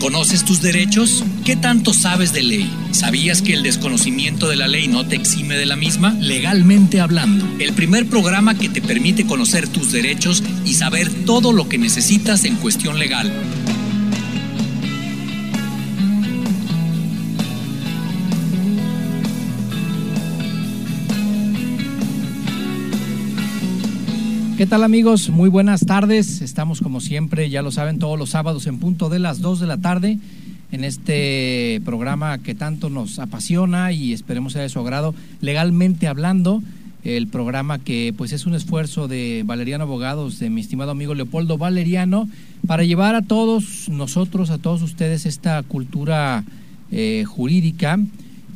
¿Conoces tus derechos? ¿Qué tanto sabes de ley? ¿Sabías que el desconocimiento de la ley no te exime de la misma? Legalmente hablando, el primer programa que te permite conocer tus derechos y saber todo lo que necesitas en cuestión legal. ¿Qué tal amigos? Muy buenas tardes. Estamos como siempre, ya lo saben, todos los sábados en punto de las 2 de la tarde en este programa que tanto nos apasiona y esperemos sea de su agrado. Legalmente hablando, el programa que pues es un esfuerzo de Valeriano Abogados, de mi estimado amigo Leopoldo Valeriano, para llevar a todos nosotros, a todos ustedes esta cultura eh, jurídica,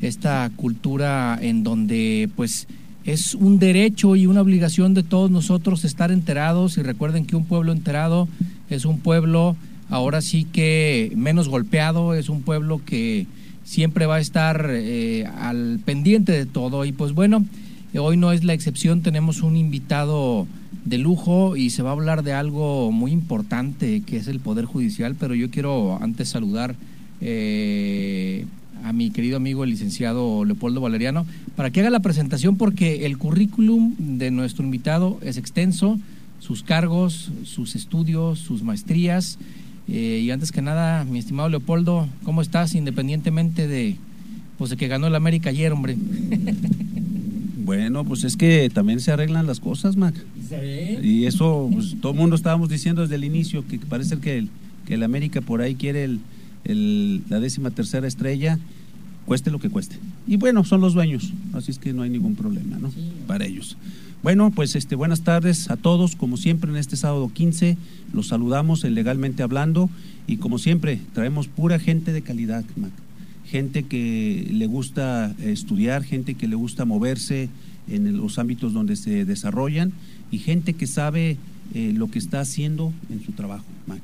esta cultura en donde pues es un derecho y una obligación de todos nosotros estar enterados y recuerden que un pueblo enterado es un pueblo ahora sí que menos golpeado, es un pueblo que siempre va a estar eh, al pendiente de todo. Y pues bueno, hoy no es la excepción, tenemos un invitado de lujo y se va a hablar de algo muy importante que es el Poder Judicial, pero yo quiero antes saludar eh, a mi querido amigo el licenciado Leopoldo Valeriano para que haga la presentación porque el currículum de nuestro invitado es extenso, sus cargos, sus estudios, sus maestrías. Eh, y antes que nada, mi estimado Leopoldo, ¿cómo estás independientemente de, pues, de que ganó el América ayer, hombre? Bueno, pues es que también se arreglan las cosas, Mac. ¿Sí? Y eso, pues, todo el mundo estábamos diciendo desde el inicio que parece que el, que el América por ahí quiere el, el, la décima tercera estrella, cueste lo que cueste. Y bueno, son los dueños, así es que no hay ningún problema, ¿no? Sí. Para ellos. Bueno, pues este, buenas tardes a todos, como siempre en este sábado 15, los saludamos en Legalmente Hablando y como siempre traemos pura gente de calidad, Mac. gente que le gusta estudiar, gente que le gusta moverse en los ámbitos donde se desarrollan y gente que sabe eh, lo que está haciendo en su trabajo, Mac.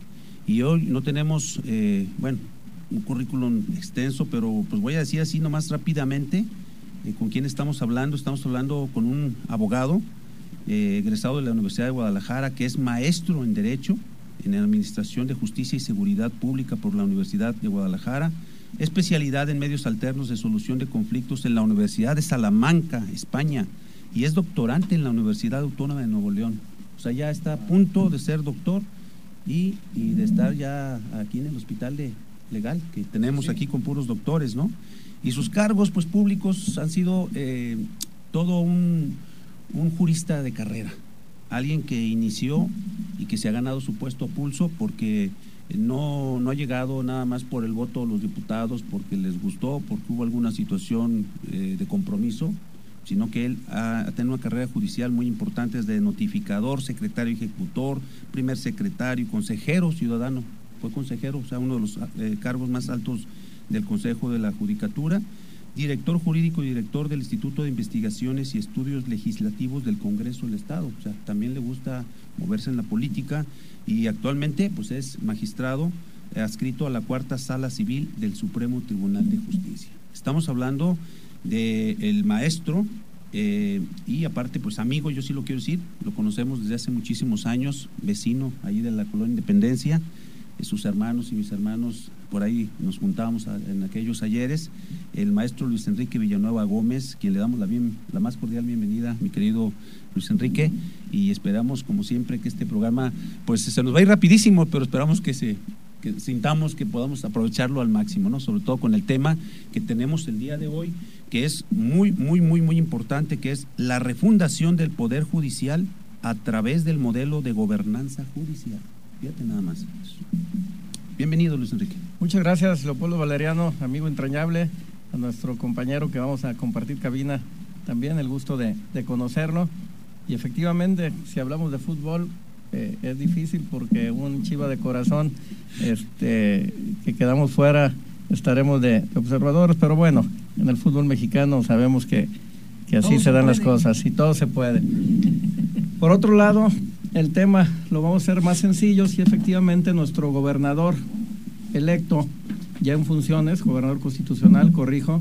Y hoy no tenemos, eh, bueno, un currículum extenso, pero pues voy a decir así nomás rápidamente eh, con quién estamos hablando. Estamos hablando con un abogado eh, egresado de la Universidad de Guadalajara que es maestro en Derecho en Administración de Justicia y Seguridad Pública por la Universidad de Guadalajara, especialidad en medios alternos de solución de conflictos en la Universidad de Salamanca, España, y es doctorante en la Universidad Autónoma de Nuevo León. O sea, ya está a punto de ser doctor y, y de estar ya aquí en el hospital de, legal que tenemos sí. aquí con puros doctores, ¿no? Y sus cargos, pues públicos, han sido eh, todo un, un, jurista de carrera, alguien que inició y que se ha ganado su puesto a pulso porque no, no ha llegado nada más por el voto de los diputados, porque les gustó, porque hubo alguna situación eh, de compromiso, sino que él ha, tenido una carrera judicial muy importante desde notificador, secretario ejecutor, primer secretario, consejero ciudadano. Fue consejero, o sea, uno de los eh, cargos más altos del Consejo de la Judicatura, director jurídico y director del Instituto de Investigaciones y Estudios Legislativos del Congreso del Estado, o sea, también le gusta moverse en la política y actualmente pues es magistrado eh, adscrito a la cuarta sala civil del Supremo Tribunal de Justicia. Estamos hablando del de maestro eh, y aparte, pues amigo, yo sí lo quiero decir, lo conocemos desde hace muchísimos años, vecino ahí de la colonia Independencia, sus hermanos y mis hermanos, por ahí nos juntábamos en aquellos ayeres, el maestro Luis Enrique Villanueva Gómez, quien le damos la, bien, la más cordial bienvenida, mi querido Luis Enrique, y esperamos, como siempre, que este programa, pues se nos va a ir rapidísimo, pero esperamos que se que sintamos que podamos aprovecharlo al máximo, ¿no? Sobre todo con el tema que tenemos el día de hoy, que es muy, muy, muy, muy importante, que es la refundación del Poder Judicial a través del modelo de gobernanza judicial. Fíjate nada más. Bienvenido, Luis Enrique. Muchas gracias, Leopoldo Valeriano, amigo entrañable, a nuestro compañero que vamos a compartir cabina también, el gusto de, de conocerlo. Y efectivamente, si hablamos de fútbol, eh, es difícil porque un chiva de corazón, este, que quedamos fuera, estaremos de, de, observadores, pero bueno, en el fútbol mexicano sabemos que, que así todo se dan las cosas y todo se puede. Por otro lado, el tema lo vamos a hacer más sencillo si efectivamente nuestro gobernador electo, ya en funciones, gobernador constitucional, corrijo,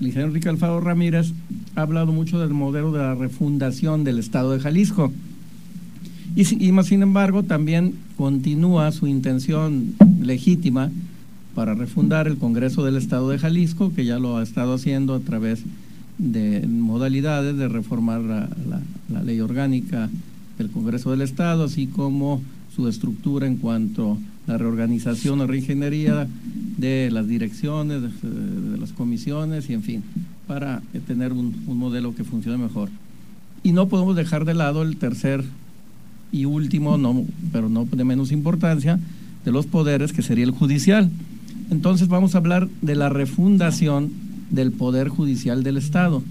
el ingeniero Enrique Alfaro Ramírez, ha hablado mucho del modelo de la refundación del Estado de Jalisco. Y, y más sin embargo, también continúa su intención legítima para refundar el Congreso del Estado de Jalisco, que ya lo ha estado haciendo a través de modalidades de reformar la, ley orgánica del Congreso del Estado, así como su estructura en cuanto a la reorganización o reingeniería de las direcciones, de, las comisiones y en fin, para tener un, un modelo que funcione mejor. Y no podemos dejar de lado el tercer y último, no, pero no de menos importancia, de los poderes, que sería el judicial. Entonces vamos a hablar de la refundación del Poder Judicial del Estado.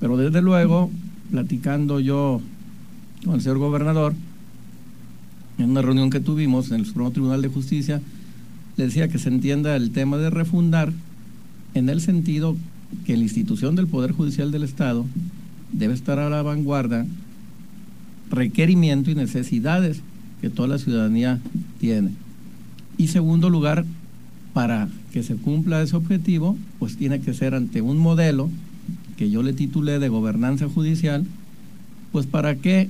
Pero desde luego, platicando yo con el señor gobernador, en una reunión que tuvimos en el Supremo Tribunal de Justicia, le decía que se entienda el tema de refundar en el sentido que la institución del Poder Judicial del Estado debe estar a la vanguardia, requerimiento y necesidades que toda la ciudadanía tiene. Y segundo lugar, para que se cumpla ese objetivo, pues tiene que ser ante un modelo que yo le titulé de gobernanza judicial, pues para que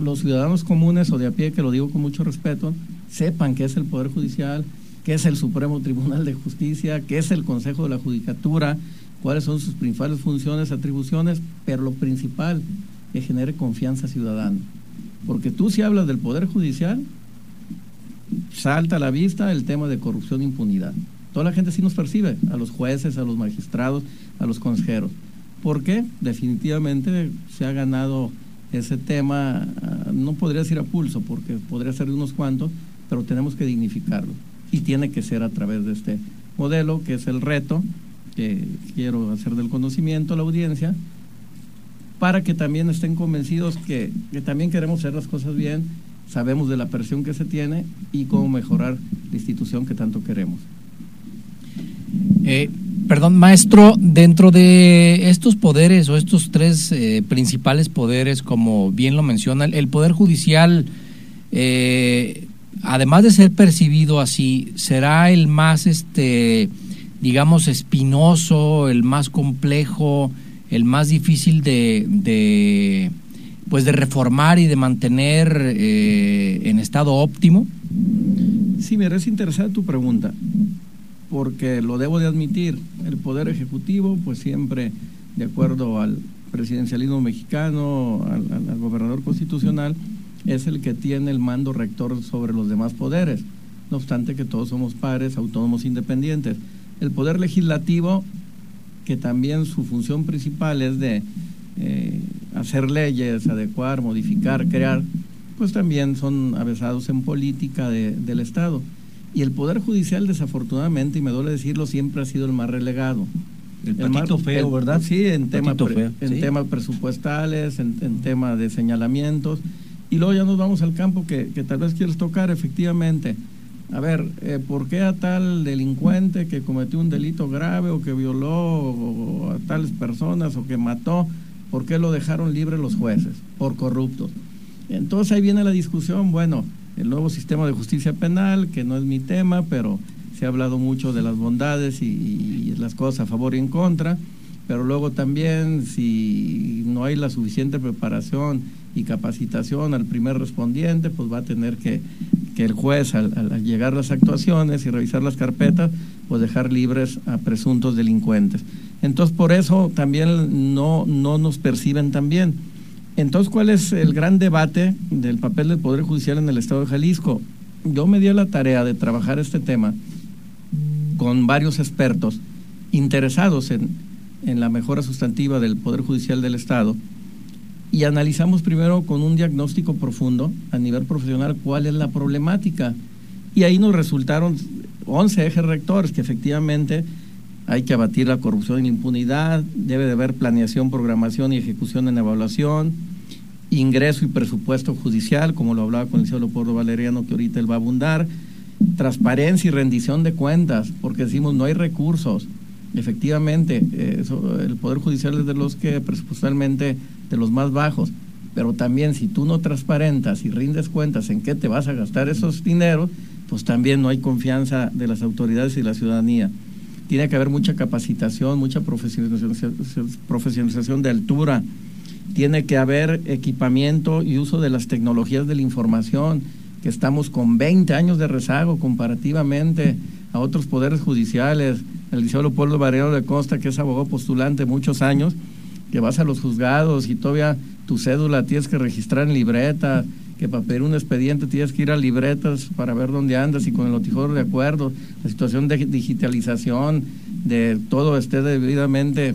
los ciudadanos comunes o de a pie, que lo digo con mucho respeto, sepan qué es el Poder Judicial, qué es el Supremo Tribunal de Justicia, qué es el Consejo de la Judicatura, cuáles son sus principales funciones, atribuciones, pero lo principal, que genere confianza ciudadana. Porque tú si hablas del Poder Judicial, salta a la vista el tema de corrupción e impunidad. Toda la gente sí nos percibe, a los jueces, a los magistrados, a los consejeros. ¿Por qué? Definitivamente se ha ganado ese tema, ah, no podría decir a pulso, porque podría ser de unos cuantos, pero tenemos que dignificarlo. Y tiene que ser a través de este modelo, que es el reto que quiero hacer del conocimiento a la audiencia, para que también estén convencidos que también queremos hacer las cosas bien sabemos de la presión que se tiene y cómo mejorar la institución que tanto queremos. Eh, perdón, maestro, dentro de estos poderes o estos tres eh, principales poderes, como bien lo menciona, el Poder Judicial, eh, además de ser percibido así, será el más, este, digamos, espinoso, el más complejo, el más difícil de pues de reformar y de mantener eh, en estado óptimo? Sí, me parece interesante tu pregunta, porque lo debo de admitir, el Poder Ejecutivo, pues siempre, de acuerdo al presidencialismo mexicano, al, gobernador constitucional, es el que tiene el mando rector sobre los demás poderes, no obstante que todos somos pares, autónomos, independientes. El Poder Legislativo, que también su función principal es de eh, hacer leyes, adecuar, modificar, crear, pues también son avesados en política del Estado. Y el Poder Judicial, desafortunadamente, y me duele decirlo, siempre ha sido el más relegado. El patito feo, ¿verdad? Sí, en, tema en temas presupuestales, en, temas de señalamientos. Y luego ya nos vamos al campo que, tal vez quieres tocar, efectivamente. A ver, eh, ¿por qué a tal delincuente que cometió un delito grave o que violó a tales personas o que mató, ¿Por qué lo dejaron libre los jueces? Por corruptos. Entonces ahí viene la discusión, bueno, el nuevo sistema de justicia penal, que no es mi tema, pero se ha hablado mucho de las bondades y, las cosas a favor y en contra, pero luego también si no hay la suficiente preparación y capacitación al primer respondiente, pues va a tener que, que el juez al, al, llegar las actuaciones y revisar las carpetas, pues dejar libres a presuntos delincuentes. Entonces, por eso también no, no nos perciben tan bien. Entonces, ¿cuál es el gran debate del papel del Poder Judicial en el Estado de Jalisco? Yo me di a la tarea de trabajar este tema con varios expertos interesados en, en la mejora sustantiva del Poder Judicial del Estado y analizamos primero con un diagnóstico profundo a nivel profesional cuál es la problemática. Y ahí nos resultaron 11 ejes rectores que efectivamente hay que abatir la corrupción y la impunidad, debe de haber planeación, programación y ejecución en evaluación, ingreso y presupuesto judicial, como lo hablaba con el señor Leopoldo Valeriano, que ahorita él va a abundar, transparencia y rendición de cuentas, porque decimos no hay recursos. Efectivamente, eh, el Poder Judicial es de los que presupuestalmente de los más bajos, pero también si tú no transparentas y rindes cuentas en qué te vas a gastar esos dineros, pues también no hay confianza de las autoridades y la ciudadanía tiene que haber mucha capacitación, mucha profesionalización de altura, tiene que haber equipamiento y uso de las tecnologías de la información, que estamos con 20 años de rezago comparativamente a otros poderes judiciales, el Liceo Leopoldo Barrero de Costa, que es abogado postulante muchos años, que vas a los juzgados y todavía tu cédula tienes que registrar en libreta, que para pedir un expediente tienes que ir a libretas para ver dónde andas y con el notijoro de acuerdo, la situación de digitalización, de todo esté debidamente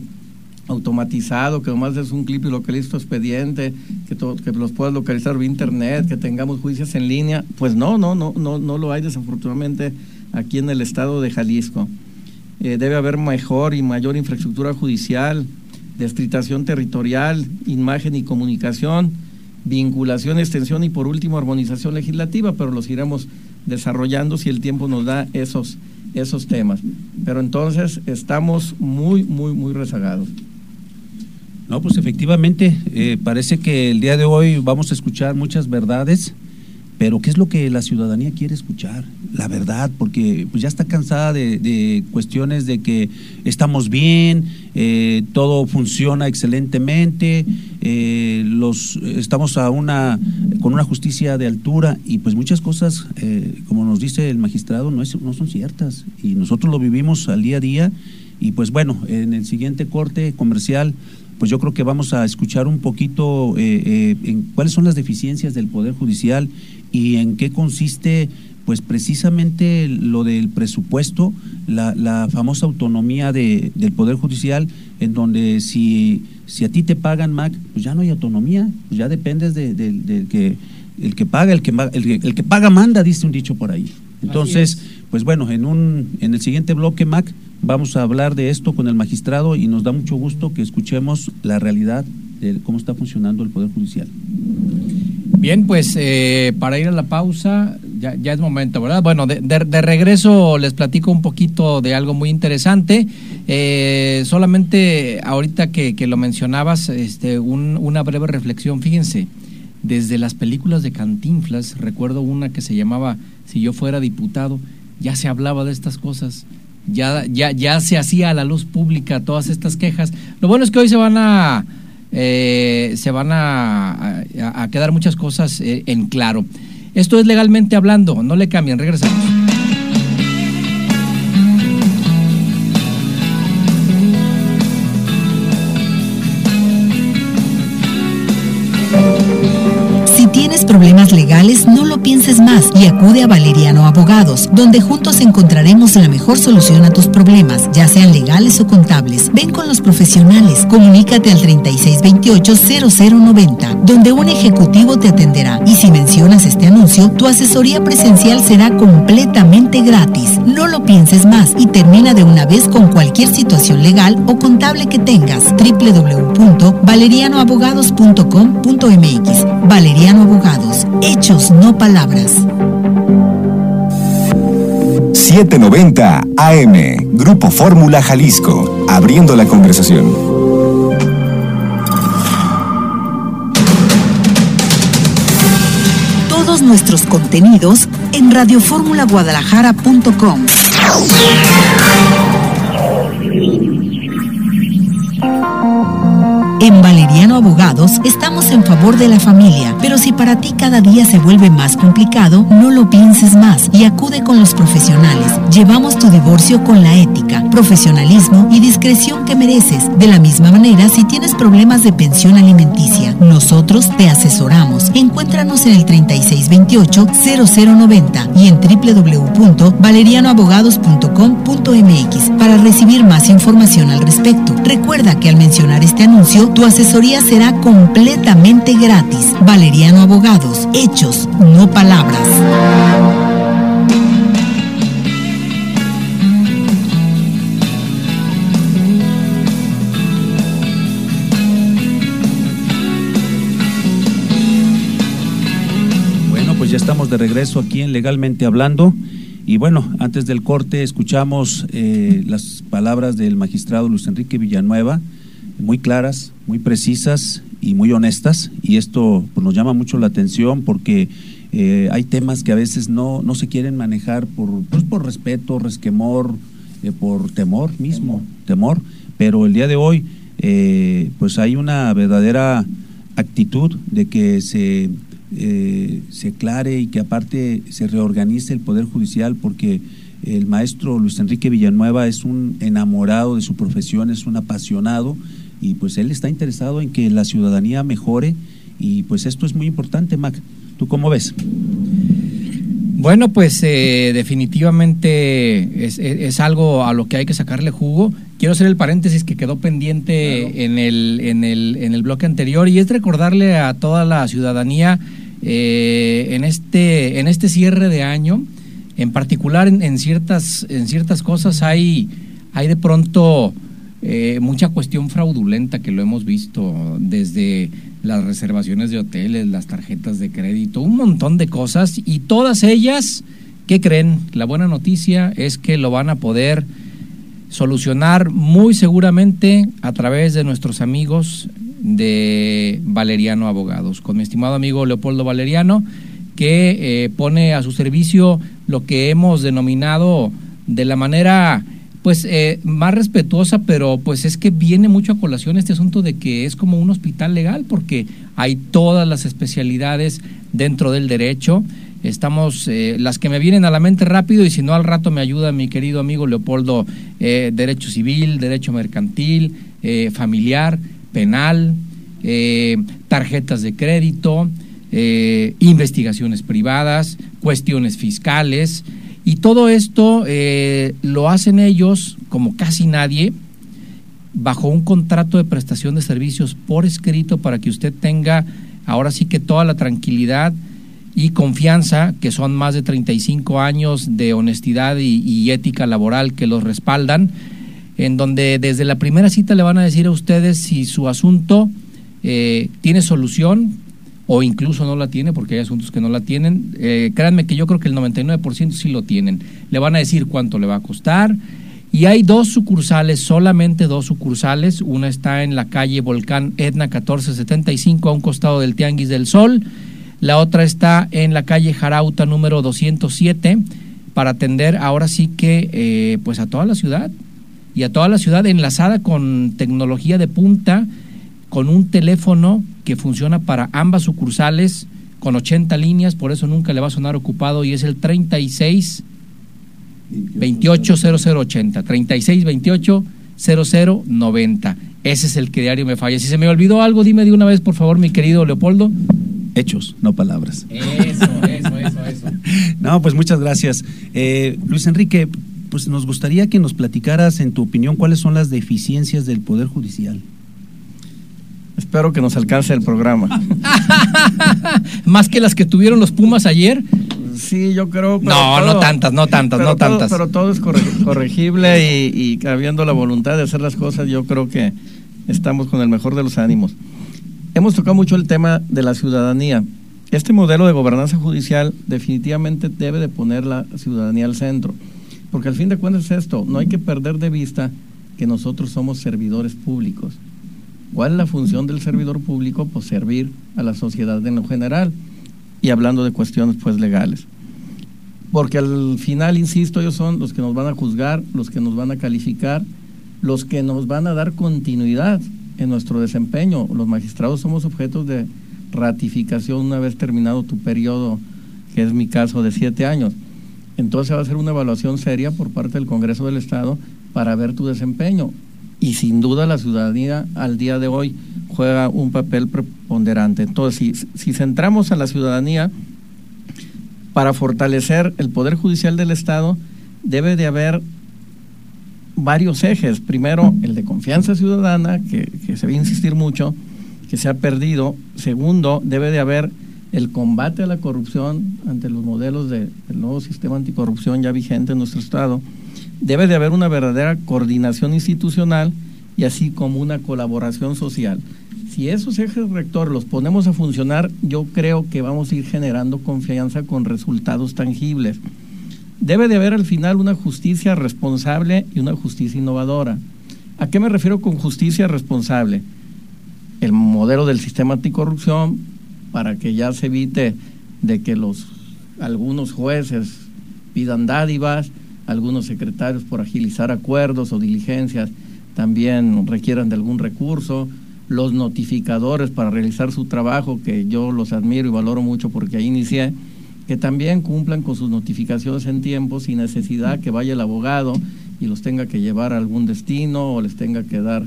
automatizado, que nomás es un clip y localiza tu expediente, que, todo, que los puedas localizar vía internet, que tengamos juicios en línea, pues no, no, no, no, no lo hay desafortunadamente aquí en el estado de Jalisco. Eh, debe haber mejor y mayor infraestructura judicial, distritación territorial, imagen y comunicación, vinculación, extensión y por último armonización legislativa, pero los iremos desarrollando si el tiempo nos da esos, esos temas. Pero entonces estamos muy, muy, muy rezagados. No, pues efectivamente, eh, parece que el día de hoy vamos a escuchar muchas verdades pero ¿qué es lo que la ciudadanía quiere escuchar? La verdad, porque pues ya está cansada de, cuestiones de que estamos bien, eh, todo funciona excelentemente, eh, los, estamos a una, con una justicia de altura y pues muchas cosas, eh, como nos dice el magistrado, no, es, no son ciertas y nosotros lo vivimos al día a día y pues bueno, en el siguiente corte comercial pues yo creo que vamos a escuchar un poquito en cuáles son las deficiencias del Poder Judicial y en qué consiste pues precisamente lo del presupuesto, la, famosa autonomía de, del Poder Judicial, en donde si, si a ti te pagan, Mac, pues ya no hay autonomía, pues ya dependes del de, que el que paga, el que, el, que paga manda, dice un dicho por ahí. Entonces, pues bueno, en, un, en el siguiente bloque, Mac, vamos a hablar de esto con el magistrado y nos da mucho gusto que escuchemos la realidad de cómo está funcionando el Poder Judicial. Bien, pues eh, para ir a la pausa, ya, es momento, ¿verdad? Bueno, de, regreso les platico un poquito de algo muy interesante. Eh, solamente ahorita que, lo mencionabas, este, un, una breve reflexión. Fíjense, desde las películas de Cantinflas, recuerdo una que se llamaba Si yo fuera diputado, ya se hablaba de estas cosas. Ya, ya, ya se hacía a la luz pública todas estas quejas. Lo bueno es que hoy se van a eh, se van a, a, quedar muchas cosas eh, en claro. Esto es legalmente hablando, no le cambien, regresamos. Legales, no lo pienses más y acude a Valeriano Abogados, donde juntos encontraremos la mejor solución a tus problemas, ya sean legales o contables. Ven con los profesionales, comunícate al 3628-0090, donde un ejecutivo te atenderá. Y si mencionas este anuncio, tu asesoría presencial será completamente gratis. No lo pienses más y termina de una vez con cualquier situación legal o contable que tengas. www.valerianoabogados.com.mx Valeriano Abogados. Hechos, no palabras. 790 AM. Grupo Fórmula Jalisco. Abriendo la conversación. Todos nuestros contenidos en radioformulaguadalajara.com. En Valeriano Abogados estamos en favor de la familia, pero si para ti cada día se vuelve más complicado, no lo pienses más y acude con los profesionales. Llevamos tu divorcio con la ética, profesionalismo y discreción que mereces. De la misma manera, si tienes problemas de pensión alimenticia, nosotros te asesoramos. Encuéntranos en el 3628-0090 y en www.valerianoabogados.com.mx para recibir más información al respecto. Recuerda que al mencionar este anuncio, tu asesoría será completamente gratis. Valeriano Abogados, hechos, no palabras. Bueno, pues ya estamos de regreso aquí en Legalmente Hablando. Y bueno, antes del corte escuchamos eh, las palabras del magistrado Luis Enrique Villanueva, muy claras, muy precisas y muy honestas. Y esto pues, nos llama mucho la atención porque eh, hay temas que a veces no, no se quieren manejar por, pues, por respeto, resquemor, eh, por temor mismo, temor, pero el día de hoy eh, pues hay una verdadera actitud de que se se aclare y que aparte se reorganice el Poder Judicial porque el maestro Luis Enrique Villanueva es un enamorado de su profesión, es un apasionado y pues él está interesado en que la ciudadanía mejore y pues esto es muy importante, Mac. ¿Tú cómo ves? Bueno, pues eh, definitivamente es, algo a lo que hay que sacarle jugo. Quiero hacer el paréntesis que quedó pendiente en, el, en, el, en el bloque anterior y es recordarle a toda la ciudadanía eh, en, este, en este cierre de año, en particular en, ciertas, en ciertas cosas hay, hay de pronto eh, mucha cuestión fraudulenta que lo hemos visto desde las reservaciones de hoteles, las tarjetas de crédito, un montón de cosas y todas ellas, ¿qué creen? La buena noticia es que lo van a poder solucionar muy seguramente a través de nuestros amigos de Valeriano Abogados, con mi estimado amigo Leopoldo Valeriano, que eh, pone a su servicio lo que hemos denominado de la manera pues eh, más respetuosa, pero pues es que viene mucho a colación este asunto de que es como un hospital legal, porque hay todas las especialidades dentro del derecho. Estamos, eh, las que me vienen a la mente rápido y si no al rato me ayuda mi querido amigo Leopoldo, eh, derecho civil, derecho mercantil, familiar, penal, tarjetas de crédito, investigaciones privadas, cuestiones fiscales, y todo esto eh, lo hacen ellos, como casi nadie, bajo un contrato de prestación de servicios por escrito para que usted tenga ahora sí que toda la tranquilidad y confianza, que son más de 35 años de honestidad y, ética laboral que los respaldan, en donde desde la primera cita le van a decir a ustedes si su asunto eh, tiene solución, o incluso no la tiene, porque hay asuntos que no la tienen. Eh, créanme que yo creo que el 99% sí lo tienen. Le van a decir cuánto le va a costar. Y hay dos sucursales, solamente dos sucursales. Una está en la calle Volcán Etna 1475, a un costado del Tianguis del Sol. La otra está en la calle Jarauta número 207, para atender ahora sí que eh, pues a toda la ciudad. Y a toda la ciudad enlazada con tecnología de punta, con un teléfono que funciona para ambas sucursales con 80 líneas, por eso nunca le va a sonar ocupado y es el 36 28 0080, 36 28 0090. Ese es el que diario me falla. Si se me olvidó algo, dime de una vez, por favor, mi querido Leopoldo. Hechos, no palabras. Eso, eso, eso, eso. no, pues muchas gracias. Eh, Luis Enrique, pues nos gustaría que nos platicaras, en tu opinión, cuáles son las deficiencias del Poder Judicial. Espero que nos alcance el programa. ¿Más que las que tuvieron los Pumas ayer? Sí, yo creo. no, no tantas, no tantas, no tantas. Pero todo es corregible y, y habiendo la voluntad de hacer las cosas, yo creo que estamos con el mejor de los ánimos. Hemos tocado mucho el tema de la ciudadanía. Este modelo de gobernanza judicial definitivamente debe de poner la ciudadanía al centro, porque al fin de cuentas es esto, no hay que perder de vista que nosotros somos servidores públicos. ¿Cuál es la función del servidor público? Pues servir a la sociedad en lo general y hablando de cuestiones pues legales. Porque al final, insisto, ellos son los que nos van a juzgar, los que nos van a calificar, los que nos van a dar continuidad en nuestro desempeño. Los magistrados somos objetos de ratificación una vez terminado tu periodo, que es mi caso de siete años. Entonces va a ser una evaluación seria por parte del Congreso del Estado para ver tu desempeño y sin duda la ciudadanía al día de hoy juega un papel preponderante. Entonces, si, centramos a la ciudadanía, para fortalecer el Poder Judicial del Estado, debe de haber varios ejes. Primero, el de confianza ciudadana, que, se va a insistir mucho, que se ha perdido. Segundo, debe de haber el combate a la corrupción ante los modelos del nuevo sistema anticorrupción ya vigente en nuestro Estado debe de haber una verdadera coordinación institucional y así como una colaboración social. Si esos ejes rectores los ponemos a funcionar, yo creo que vamos a ir generando confianza con resultados tangibles. Debe de haber al final una justicia responsable y una justicia innovadora. ¿A qué me refiero con justicia responsable? El modelo del sistema anticorrupción para que ya se evite de que los algunos jueces pidan dádivas, algunos secretarios por agilizar acuerdos o diligencias también requieran de algún recurso, los notificadores para realizar su trabajo, que yo los admiro y valoro mucho porque ahí inicié, que también cumplan con sus notificaciones en tiempo sin necesidad que vaya el abogado y los tenga que llevar a algún destino o les tenga que dar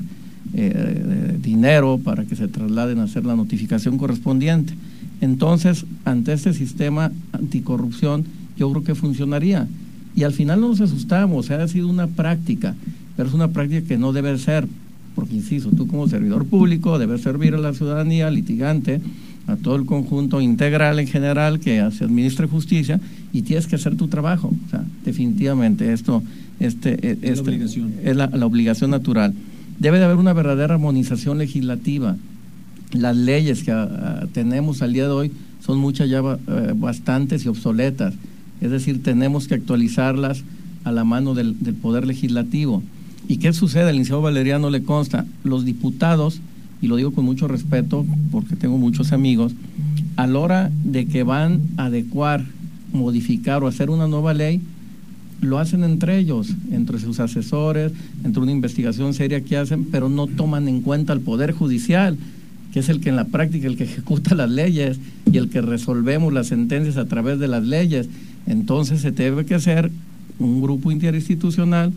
eh, dinero para que se trasladen a hacer la notificación correspondiente. Entonces, ante este sistema anticorrupción, yo creo que funcionaría. Y al final no nos asustamos, ha sido una práctica, pero es una práctica que no debe ser, porque insisto, tú como servidor público debes servir a la ciudadanía, litigante, a todo el conjunto integral en general que se administre justicia y tienes que hacer tu trabajo. O sea, definitivamente esto este, e, es, este, la, la, obligación natural. Debe de haber una verdadera armonización legislativa. Las leyes que ah, tenemos al día de hoy son muchas ya eh, bastantes y obsoletas. Es decir, tenemos que actualizarlas a la mano del, Poder Legislativo. ¿Y qué sucede? Al licenciado Valeriano le consta, los diputados y lo digo con mucho respeto porque tengo muchos amigos, a la hora de que van a adecuar, modificar o hacer una nueva ley, lo hacen entre ellos, entre sus asesores, entre una investigación seria que hacen, pero no toman en cuenta al Poder Judicial, que es el que en la práctica, el que ejecuta las leyes y el que resolvemos las sentencias a través de las leyes. Entonces se debe que hacer un grupo interinstitucional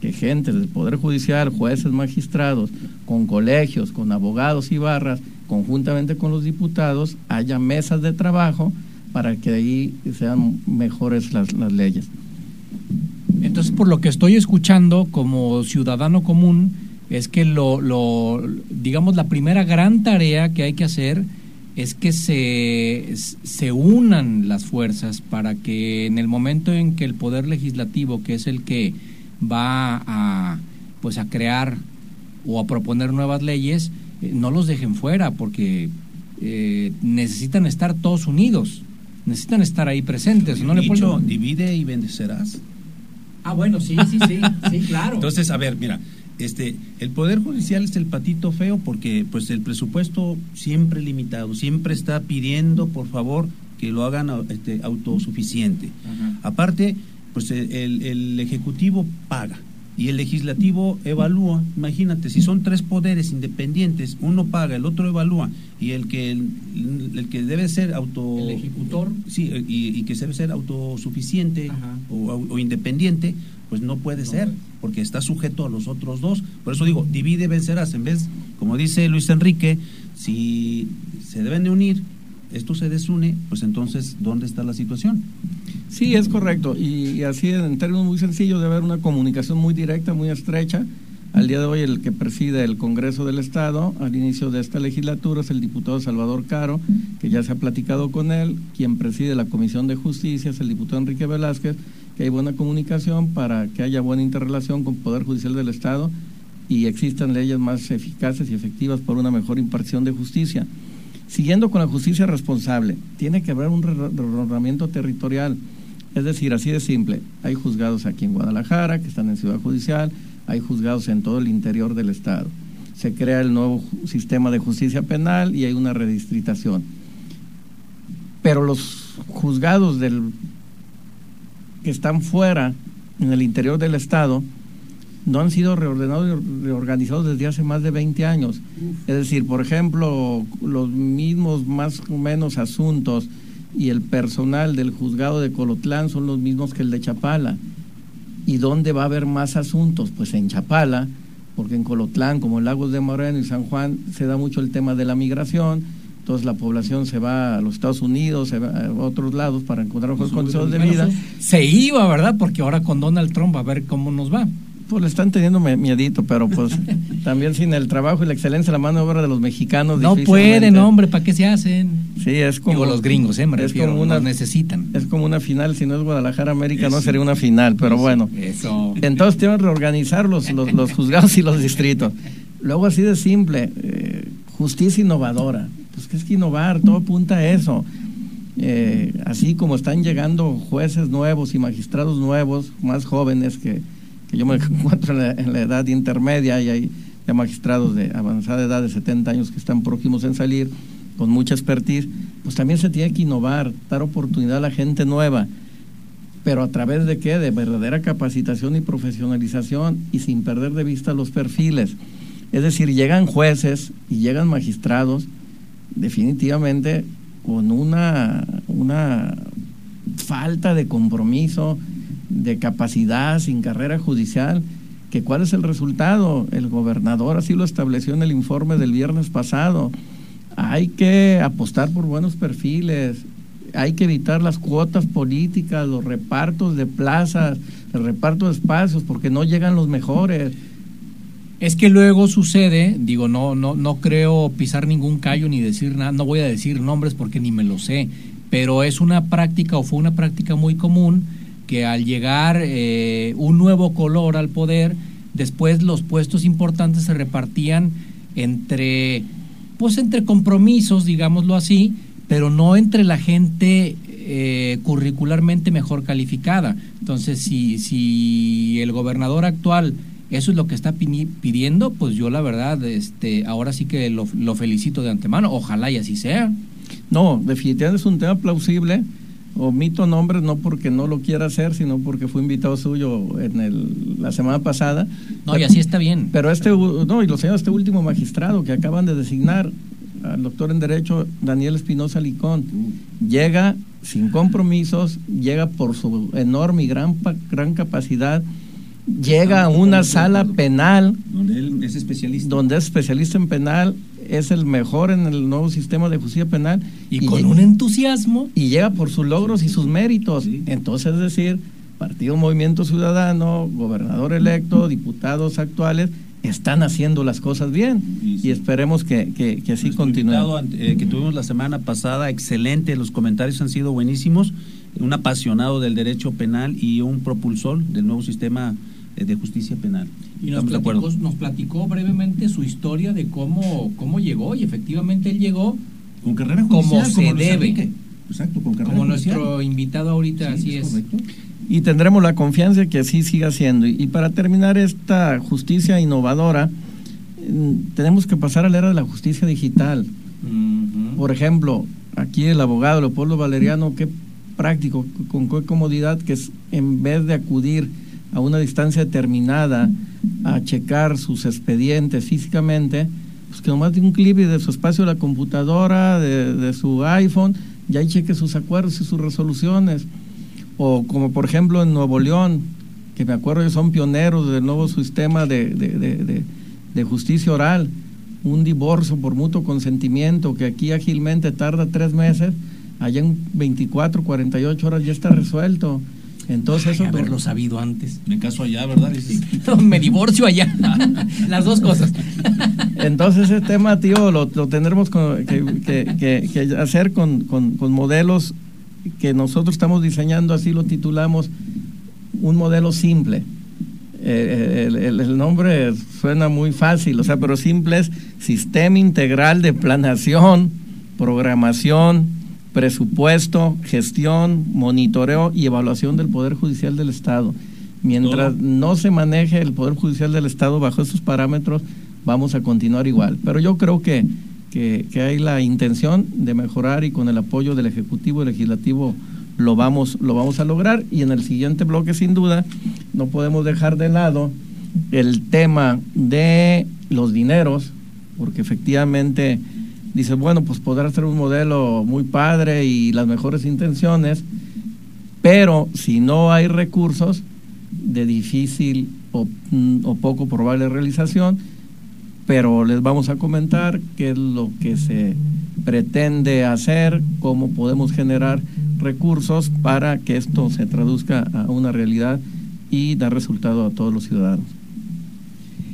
que gente del Poder Judicial, jueces, magistrados, con colegios, con abogados y barras, conjuntamente con los diputados, haya mesas de trabajo para que ahí sean mejores las, las leyes. Entonces, por lo que estoy escuchando como ciudadano común, es que lo, lo, digamos, la primera gran tarea que hay que hacer es que se, se unan las fuerzas para que en el momento en que el Poder Legislativo, que es el que va a pues a crear o a proponer nuevas leyes, eh, no los dejen fuera porque eh, necesitan estar todos unidos, necesitan estar ahí presentes. ¿no dicho, divide y vencerás. Ah, bueno, sí, sí, sí, sí, claro. Entonces, a ver, mira, este, el poder judicial es el patito feo porque, pues, el presupuesto siempre limitado, siempre está pidiendo, por favor, que lo hagan este, autosuficiente. Aparte, pues el, el Ejecutivo paga y el legislativo evalúa. Imagínate, si son tres poderes independientes, uno paga, el otro evalúa, y el que el, que debe ser auto el ejecutor sí y, que debe ser autosuficiente o, independiente, pues no puede ser, porque está sujeto a los otros dos. Por eso digo, divide vencerás. En vez, como dice Luis Enrique, si se deben de unir, esto se desune, pues entonces, ¿dónde está la situación? Sí, es correcto. Y, así, en términos muy sencillos, debe haber una comunicación muy directa, muy estrecha. Al día de hoy, el que preside el Congreso del Estado, al inicio de esta legislatura, es el diputado Salvador Caro, que ya se ha platicado con él. Quien preside la Comisión de Justicia es el diputado Enrique Velázquez, que hay buena comunicación para que haya buena interrelación con el Poder Judicial del Estado y existan leyes más eficaces y efectivas por una mejor impartición de justicia. Siguiendo con la justicia responsable, tiene que haber un reordenamiento territorial. Es decir, así de simple, hay juzgados aquí en Guadalajara, que están en Ciudad Judicial, hay juzgados en todo el interior del Estado. Se crea el nuevo sistema de justicia penal y hay una redistritación. Pero los juzgados del, que están fuera, en el interior del Estado, no han sido reordenados y reorganizados desde hace más de 20 años. Es decir, por ejemplo, los mismos más o menos asuntos y el personal del juzgado de Colotlán son los mismos que el de Chapala. ¿Y dónde va a haber más asuntos? Pues en Chapala, porque en Colotlán, como en Lagos de Moreno y San Juan, se da mucho el tema de la migración. Entonces la población se va a los Estados Unidos, se va a otros lados para encontrar mejores condiciones de vida. Se iba, ¿verdad? Porque ahora con Donald Trump a ver cómo nos va. Pues le están teniendo miedito, pero pues también sin el trabajo y la excelencia, la mano de obra de los mexicanos. No pueden, hombre, ¿para qué se hacen? Sí, es como. los gringos, ¿eh? es como una, necesitan. Es como una final, si no es Guadalajara América, no sería una final, pero bueno. Eso. Entonces tienen que reorganizar los, los, juzgados y los distritos. Luego, así de simple, eh, justicia innovadora. Pues, ¿qué es que innovar? Todo apunta a eso. Eh, así como están llegando jueces nuevos y magistrados nuevos, más jóvenes que que yo me encuentro en la, edad intermedia y hay magistrados de avanzada edad de 70 años que están próximos en salir con mucha expertise, pues también se tiene que innovar, dar oportunidad a la gente nueva, pero a través de qué? De verdadera capacitación y profesionalización y sin perder de vista los perfiles. Es decir, llegan jueces y llegan magistrados definitivamente con una, una falta de compromiso, de capacidad, sin carrera judicial, que cuál es el resultado. El gobernador así lo estableció en el informe del viernes pasado. Hay que apostar por buenos perfiles, hay que evitar las cuotas políticas, los repartos de plazas, el reparto de espacios, porque no llegan los mejores. Es que luego sucede, digo, no, no, no creo pisar ningún callo ni decir nada, no voy a decir nombres porque ni me lo sé, pero es una práctica o fue una práctica muy común que al llegar eh, un nuevo color al poder, después los puestos importantes se repartían entre, pues entre compromisos, digámoslo así, pero no entre la gente eh, curricularmente mejor calificada. Entonces, si, si el gobernador actual eso es lo que está pidiendo, pues yo la verdad, este, ahora sí que lo, felicito de antemano, ojalá y así sea. No, definitivamente es un tema plausible. Omito nombres no porque no lo quiera hacer, sino porque fue invitado suyo en el, la semana pasada. No, y así está bien. Pero este, no, y lo señala este último magistrado que acaban de designar, al doctor en Derecho Daniel Espinosa Licón, llega sin compromisos, llega por su enorme y gran, gran capacidad llega a una sala penal donde él es especialista. donde es especialista en penal es el mejor en el nuevo sistema de justicia penal y, con un entusiasmo y llega por sus logros y sus méritos. entonces es decir partido movimiento ciudadano gobernador electo diputados actuales están haciendo las cosas bien. Y esperemos que, que, así continúe. Eh, que tuvimos la semana pasada, excelente, los comentarios han sido buenísimos, un apasionado del derecho penal y un propulsor del nuevo sistema de justicia penal. Y nos platicó, nos platicó, brevemente su historia de cómo, cómo llegó y efectivamente él llegó con carrera como se debe. Exacto, con carrera Como nuestro invitado ahorita, así es. Y tendremos la confianza de que así siga siendo. Y, para terminar esta justicia innovadora, mm, tenemos que pasar a la era de la justicia digital. Por ejemplo, aquí el abogado Leopoldo Valeriano, qué práctico, con qué comodidad que es en vez de acudir a una distancia determinada a checar sus expedientes físicamente, pues que nomás de un clip de su espacio de la computadora, de, su iPhone, ya cheque sus acuerdos y sus resoluciones. O como por ejemplo en Nuevo León, que me acuerdo que son pioneros del nuevo sistema de, de justicia oral, un divorcio por mutuo consentimiento que aquí ágilmente tarda tres meses, allá en 24, 48 horas ya está resuelto. Entonces eso haberlo sabido antes. Me caso allá, ¿verdad? me divorcio allá. Las dos cosas. Entonces ese tema, tío, lo, tendremos que, hacer con, modelos que nosotros estamos diseñando, así lo titulamos, un modelo simple. Eh, el, nombre suena muy fácil, o sea, pero simple es Sistema Integral de Planación, Programación, presupuesto, gestión, monitoreo y evaluación del Poder Judicial del Estado. Mientras no se maneje el Poder Judicial del Estado bajo esos parámetros, vamos a continuar igual. Pero yo creo que, que, hay la intención de mejorar y con el apoyo del Ejecutivo y Legislativo lo vamos, lo vamos a lograr. Y en el siguiente bloque, sin duda, no podemos dejar de lado el tema de los dineros, porque efectivamente dice, bueno, pues podrá ser un modelo muy padre y las mejores intenciones, pero si no hay recursos de difícil o, mm, poco probable realización, pero les vamos a comentar qué es lo que se pretende hacer, cómo podemos generar recursos para que esto se traduzca a una realidad y dar resultado a todos los ciudadanos.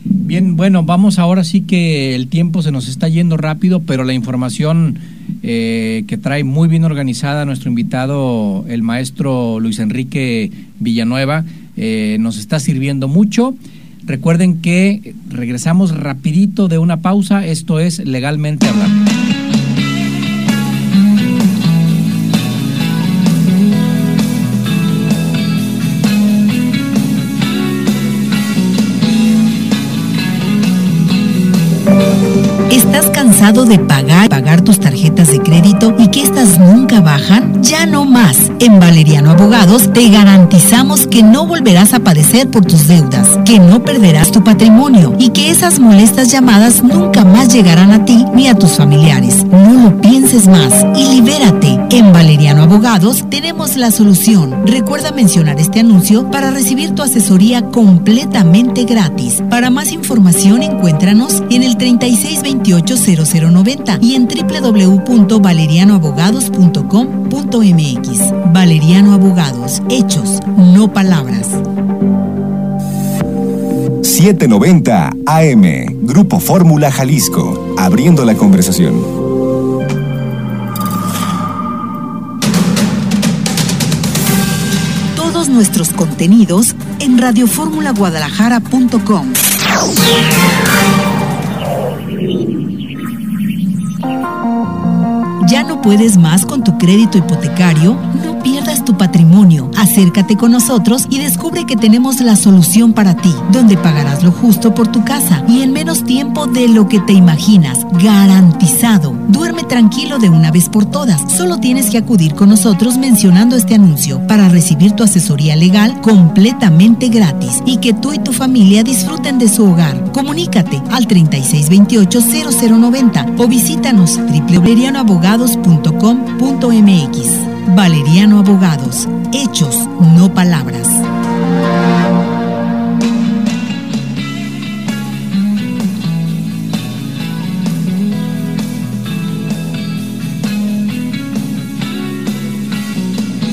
Bien, bueno, vamos ahora sí que el tiempo se nos está yendo rápido, pero la información eh, que trae muy bien organizada nuestro invitado, el maestro Luis Enrique Villanueva, eh, nos está sirviendo mucho. Recuerden que regresamos rapidito de una pausa, esto es legalmente hablando. De pagar, pagar tus tarjetas En Valeriano Abogados te garantizamos que no volverás a padecer por tus deudas, que no perderás tu patrimonio y que esas molestas llamadas nunca más llegarán a ti ni a tus familiares. No lo pienses más y libérate. En Valeriano Abogados tenemos la solución. Recuerda mencionar este anuncio para recibir tu asesoría completamente gratis. Para más información encuéntranos en el 3628-0090 y en www.valerianoabogados.com.mx. Valeriano Abogados, hechos, no palabras. 790 AM, Grupo Fórmula Jalisco, abriendo la conversación. Todos nuestros contenidos en radioformulaguadalajara.com. ¿Ya no puedes más con tu crédito hipotecario? Tu patrimonio. Acércate con nosotros y descubre que tenemos la solución para ti, donde pagarás lo justo por tu casa y en menos tiempo de lo que te imaginas. Garantizado. Duerme tranquilo de una vez por todas. Solo tienes que acudir con nosotros mencionando este anuncio para recibir tu asesoría legal completamente gratis y que tú y tu familia disfruten de su hogar. Comunícate al 3628-0090 o visítanos www.abogados.com.mx. Valeriano Abogados. Hechos, no palabras.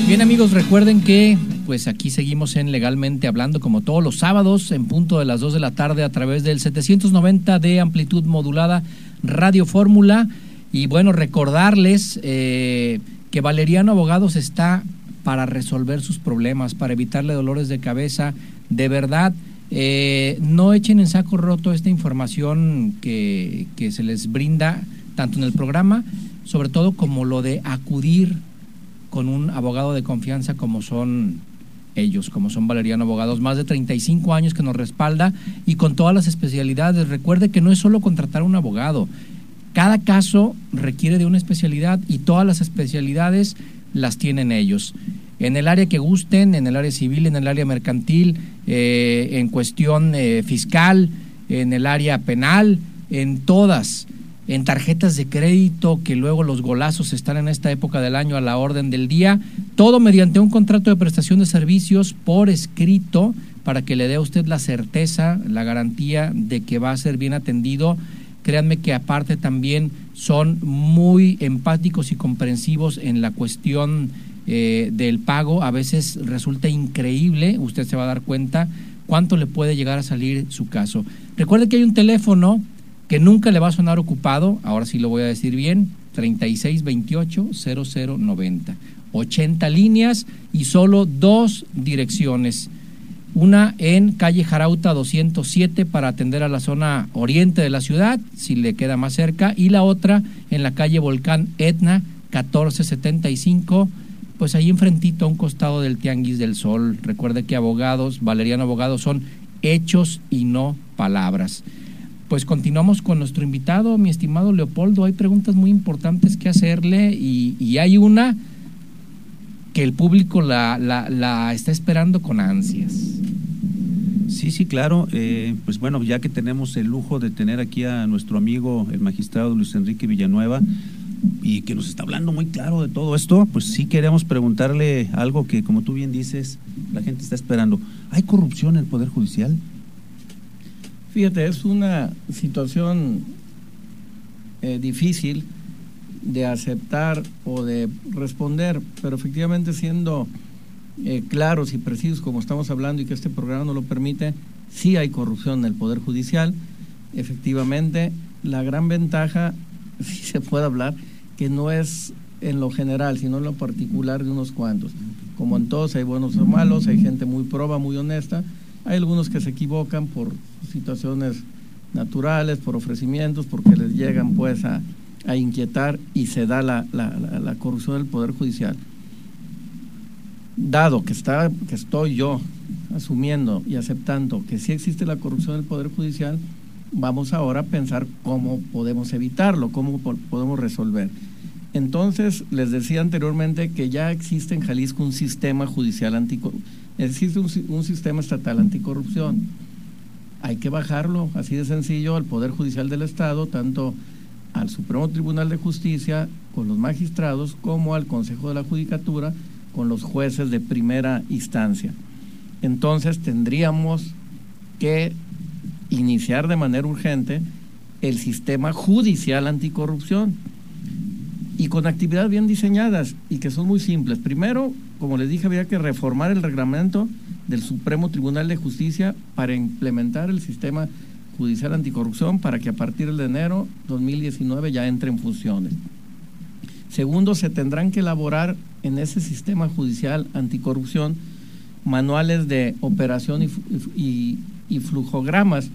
Bien amigos, recuerden que pues aquí seguimos en Legalmente Hablando como todos los sábados en punto de las 2 de la tarde a través del 790 de amplitud modulada Radio Fórmula. Y bueno, recordarles eh, que Valeriano Abogados está para resolver sus problemas, para evitarle dolores de cabeza. De verdad, eh, no echen en saco roto esta información que, que se les brinda tanto en el programa, sobre todo como lo de acudir con un abogado de confianza como son ellos, como son Valeriano Abogados, más de 35 años que nos respalda y con todas las especialidades. Recuerde que no es solo contratar un abogado, cada caso requiere de una especialidad y todas las especialidades las tienen ellos. En el área que gusten, en el área civil, en el área mercantil, eh, en cuestión eh, fiscal, en el área penal, en todas, en tarjetas de crédito, que luego los golazos están en esta época del año a la orden del día, todo mediante un contrato de prestación de servicios por escrito para que le dé a usted la certeza, la garantía de que va a ser bien atendido Créanme que aparte también son muy empáticos y comprensivos en la cuestión eh, del pago. A veces resulta increíble, usted se va a dar cuenta cuánto le puede llegar a salir su caso. Recuerde que hay un teléfono que nunca le va a sonar ocupado, ahora sí lo voy a decir bien, 3628-0090. 80 líneas y solo dos direcciones una en calle Jarauta 207 para atender a la zona oriente de la ciudad, si le queda más cerca, y la otra en la calle Volcán Etna 1475, pues ahí enfrentito a un costado del Tianguis del Sol. Recuerde que abogados, Valeriano Abogados, son hechos y no palabras. Pues continuamos con nuestro invitado, mi estimado Leopoldo. Hay preguntas muy importantes que hacerle y, y hay una que el público la, la, está esperando con ansias. Sí, sí, claro. Eh, pues bueno, ya que tenemos el lujo de tener aquí a nuestro amigo, el magistrado Luis Enrique Villanueva, y que nos está hablando muy claro de todo esto, pues sí queremos preguntarle algo que, como tú bien dices, la gente está esperando. ¿Hay corrupción en el Poder Judicial? Fíjate, es una situación eh, difícil de aceptar o de responder, pero efectivamente siendo eh, claros y precisos como estamos hablando y que este programa no lo permite, sí hay corrupción en el Poder Judicial. Efectivamente, la gran ventaja, si se puede hablar, que no es en lo general, sino en lo particular de unos cuantos. Como en todos hay buenos o malos, hay gente muy proba, muy honesta, hay algunos que se equivocan por situaciones naturales, por ofrecimientos, porque les llegan pues a, a inquietar y se da la, la, corrupción del Poder Judicial. Dado que, está, que estoy yo asumiendo y aceptando que sí existe la corrupción del Poder Judicial, vamos ahora a pensar cómo podemos evitarlo, cómo podemos resolver. Entonces, les decía anteriormente que ya existe en Jalisco un sistema judicial anticorrupción, existe un, sistema estatal anticorrupción. Hay que bajarlo, así de sencillo, al Poder Judicial del Estado, tanto al Supremo Tribunal de Justicia, con los magistrados, como al Consejo de la Judicatura, con los jueces de primera instancia. Entonces, tendríamos que iniciar de manera urgente el sistema judicial anticorrupción y con actividades bien diseñadas y que son muy simples. Primero, como les dije, había que reformar el reglamento del Supremo Tribunal de Justicia para implementar el sistema judicial anticorrupción para que a partir de enero 2019 ya entre en funciones. Segundo, se tendrán que elaborar en ese sistema judicial anticorrupción manuales de operación y, flujogramas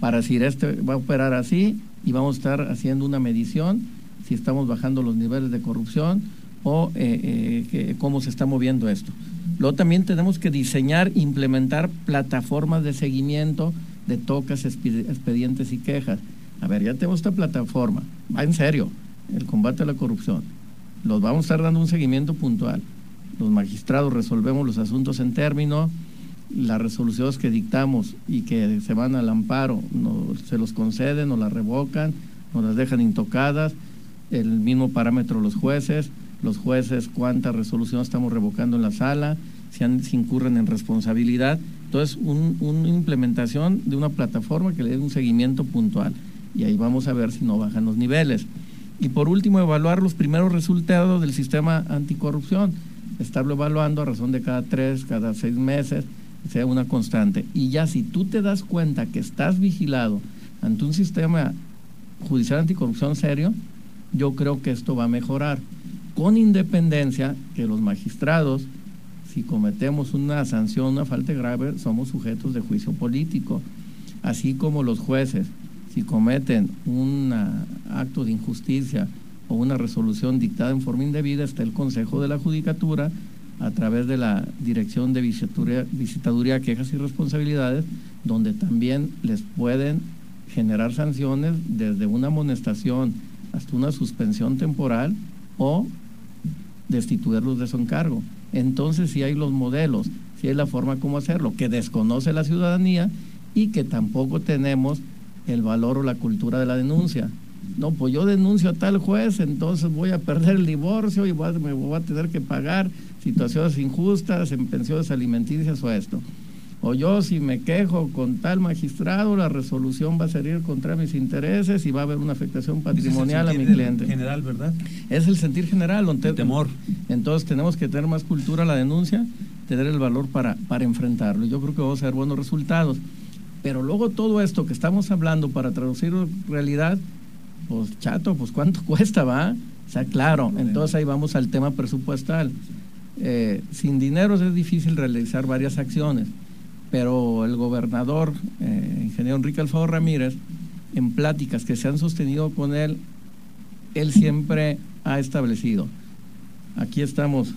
para decir, este va a operar así y vamos a estar haciendo una medición si estamos bajando los niveles de corrupción o eh, eh, cómo se está moviendo esto. Luego también tenemos que diseñar, implementar plataformas de seguimiento de tocas, expedientes y quejas. A ver, ya tenemos esta plataforma, va en serio, el combate a la corrupción. Los vamos a estar dando un seguimiento puntual. Los magistrados resolvemos los asuntos en término, las resoluciones que dictamos y que se van al amparo, se los conceden, o las revocan, nos las dejan intocadas, el mismo parámetro los jueces, los jueces cuántas resoluciones estamos revocando en la sala, si, han, incurren en responsabilidad. Entonces, una implementación de una plataforma que le dé un seguimiento puntual y ahí vamos a ver si no bajan los niveles. Y por último, evaluar los primeros resultados del sistema anticorrupción, estarlo evaluando a razón de cada tres, cada seis meses, sea una constante. Y ya si tú te das cuenta que estás vigilado ante un sistema judicial anticorrupción serio, yo creo que esto va a mejorar. Con independencia que los magistrados, si cometemos una sanción, una falta grave, somos sujetos de juicio político, así como los jueces, si cometen un acto de injusticia o una resolución dictada en forma indebida, está el Consejo de la Judicatura a través de la Dirección de Visitaduría, Quejas y Responsabilidades, donde también les pueden generar sanciones desde una amonestación hasta una suspensión temporal o destituirlos de su encargo. Entonces si hay los modelos, si hay la forma como hacerlo, que desconoce la ciudadanía y que tampoco tenemos el valor o la cultura de la denuncia. No, pues yo denuncio a tal juez, entonces voy a perder el divorcio y me voy a tener que pagar situaciones injustas en pensiones alimenticias o esto. O yo si me quejo con tal magistrado, la resolución va a salir contra mis intereses y va a haber una afectación patrimonial a mi cliente. general, ¿verdad? Es el sentir general. El temor. Entonces tenemos que tener más cultura a la denuncia, tener el valor para, para enfrentarlo. Yo creo que vamos a ver buenos resultados. Pero luego todo esto que estamos hablando para traducirlo en realidad, pues chato, pues cuánto cuesta, ¿va? O sea, claro, entonces ahí vamos al tema presupuestal. Eh, sin dinero es difícil realizar varias acciones, pero el gobernador, eh, ingeniero Enrique Alfaro Ramírez, en pláticas que se han sostenido con él, él siempre ha establecido, aquí estamos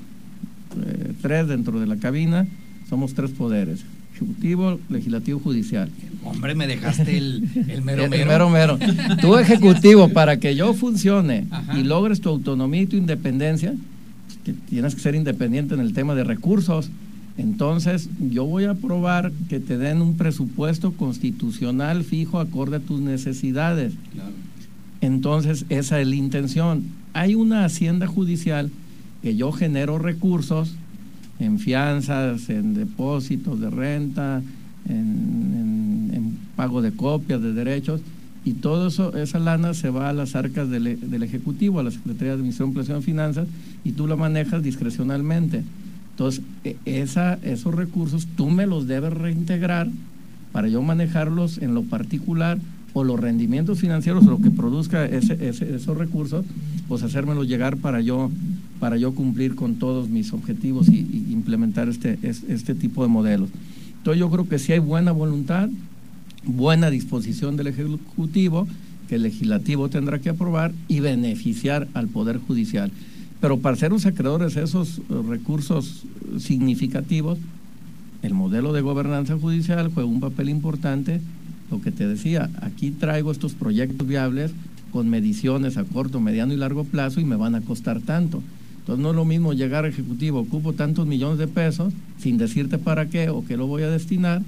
eh, tres dentro de la cabina, somos tres poderes, ejecutivo, legislativo, judicial. Hombre, me dejaste el, el mero mero. El mero mero. Tú ejecutivo, para que yo funcione y logres tu autonomía y tu independencia, que tienes que ser independiente en el tema de recursos. Entonces, yo voy a aprobar que te den un presupuesto constitucional fijo acorde a tus necesidades. Entonces, esa es la intención. Hay una hacienda judicial que yo genero recursos en fianzas, en depósitos de renta, en, pago de copias de derechos, y todo eso, esa lana se va a las arcas del, del Ejecutivo, a la Secretaría de Administración, Planeación y Finanzas, y tú la manejas discrecionalmente. Entonces, e, esa, esos recursos tú me los debes reintegrar para yo manejarlos en lo particular o los rendimientos financieros o lo que produzca ese, esos recursos, pues hacérmelos llegar para yo, para yo cumplir con todos mis objetivos y, implementar este, este tipo de modelos. Entonces yo creo que si hay buena voluntad, buena disposición del Ejecutivo, que el Legislativo tendrá que aprobar y beneficiar al Poder Judicial. Pero para ser los acreedores de esos eh, recursos significativos, el modelo de gobernanza judicial juega un papel importante lo que te decía, aquí traigo estos proyectos viables con mediciones a corto, mediano y largo plazo y me van a costar tanto. Entonces no es lo mismo llegar a ejecutivo, ocupo tantos millones de pesos sin decirte para qué o qué lo voy a destinar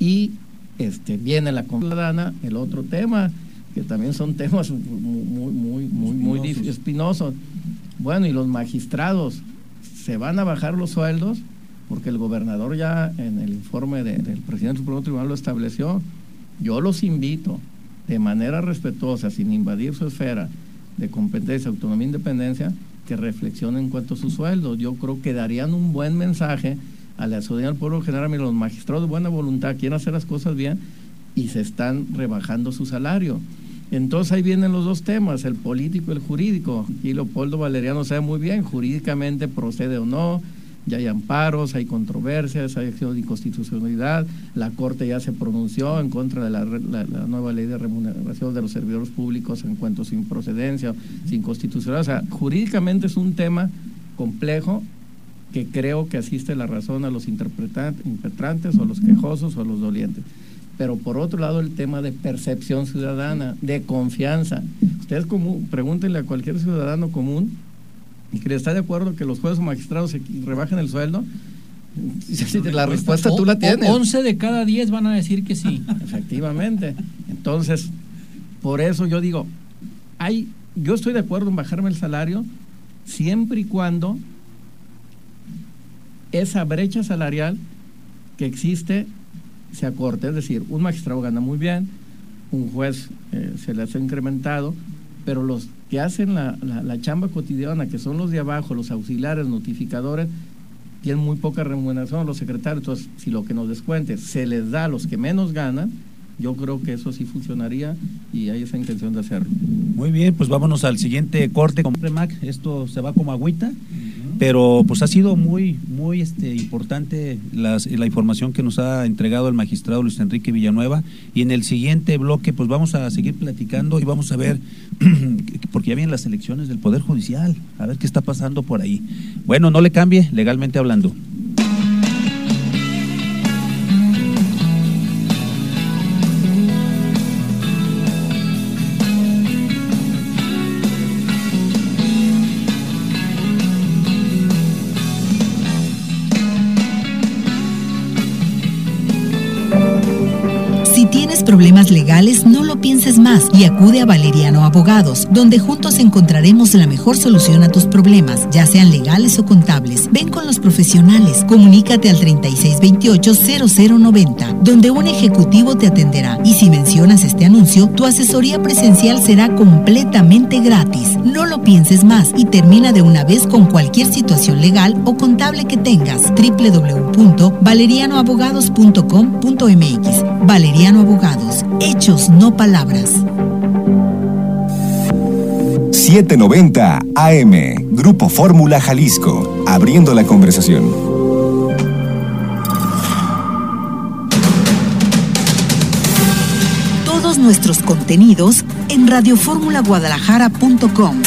y este, viene la ciudadana, el otro tema, que también son temas muy, muy, muy, muy, espinosos. Bueno, y los magistrados, ¿se van a bajar los sueldos? Porque el gobernador ya en el informe del presidente del Supremo Tribunal lo estableció. Yo los invito de manera respetuosa, sin invadir su esfera de competencia, autonomía e independencia, que reflexionen en cuanto a sus sueldos. Yo creo que darían un buen mensaje a la ciudadanía del pueblo general, los magistrados de buena voluntad quieren hacer las cosas bien y se están rebajando su salario. Entonces ahí vienen los dos temas, el político y el jurídico. Y Leopoldo Valeriano sabe muy bien, jurídicamente procede o no, ya hay amparos, hay controversias, hay acción de inconstitucionalidad, la Corte ya se pronunció en contra de la, nueva ley de remuneración de los servidores públicos en cuanto sin procedencia, sin constitucionalidad. O sea, jurídicamente es un tema complejo que creo que asiste la razón a los interpretantes o los quejosos o los dolientes. Pero por otro lado el tema de percepción ciudadana, de confianza. Ustedes como, pregúntenle a cualquier ciudadano común está de acuerdo que los jueces o magistrados se rebajen el sueldo. La respuesta tú la tienes. 11 de cada 10 van a decir que sí. Efectivamente. Entonces, por eso yo digo, hay, yo estoy de acuerdo en bajarme el salario siempre y cuando esa brecha salarial que existe se acorte. Es decir, un magistrado gana muy bien, un juez eh, se le ha incrementado, pero los que hacen la, la, chamba cotidiana, que son los de abajo, los auxiliares, notificadores, tienen muy poca remuneración, los secretarios. Entonces, si lo que nos descuente se les da a los que menos ganan, yo creo que eso sí funcionaría y hay esa intención de hacerlo. Muy bien, pues vámonos al siguiente corte con Mac. Esto se va como agüita pero pues ha sido muy muy este importante la información que nos ha entregado el magistrado Luis Enrique Villanueva y en el siguiente bloque pues vamos a seguir platicando y vamos a ver porque ya vienen las elecciones del poder judicial a ver qué está pasando por ahí. Bueno no le cambie legalmente hablando más y acude a Valeriano Abogados, donde juntos encontraremos la mejor solución a tus problemas, ya sean legales o contables. Ven con los profesionales, comunícate al 3628-0090, donde un ejecutivo te atenderá. Y si mencionas este anuncio, tu asesoría presencial será completamente gratis. No lo pienses más y termina de una vez con cualquier situación legal o contable que tengas. www.valerianoabogados.com.mx Valeriano Abogados hechos, no palabras. 790 AM, Grupo Fórmula Jalisco, abriendo la conversación. Todos nuestros contenidos en radioformulaguadalajara.com.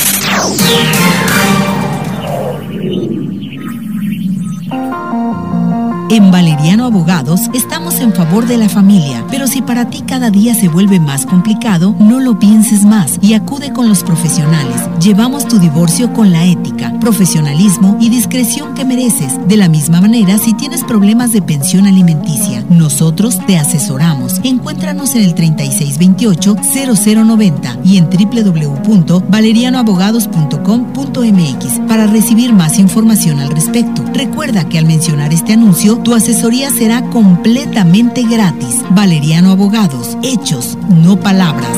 En Valeriano Abogados estamos en favor de la familia, pero si para ti cada día se vuelve más complicado, no lo pienses más y acude con los profesionales. Llevamos tu divorcio con la ética, profesionalismo y discreción que mereces. De la misma manera, si tienes problemas de pensión alimenticia, nosotros te asesoramos. Encuéntranos en el 3628-0090 y en www.valerianoabogados.com.mx para recibir más información al respecto. Recuerda que al mencionar este anuncio, tu asesoría será completamente gratis. Valeriano Abogados, hechos, no palabras.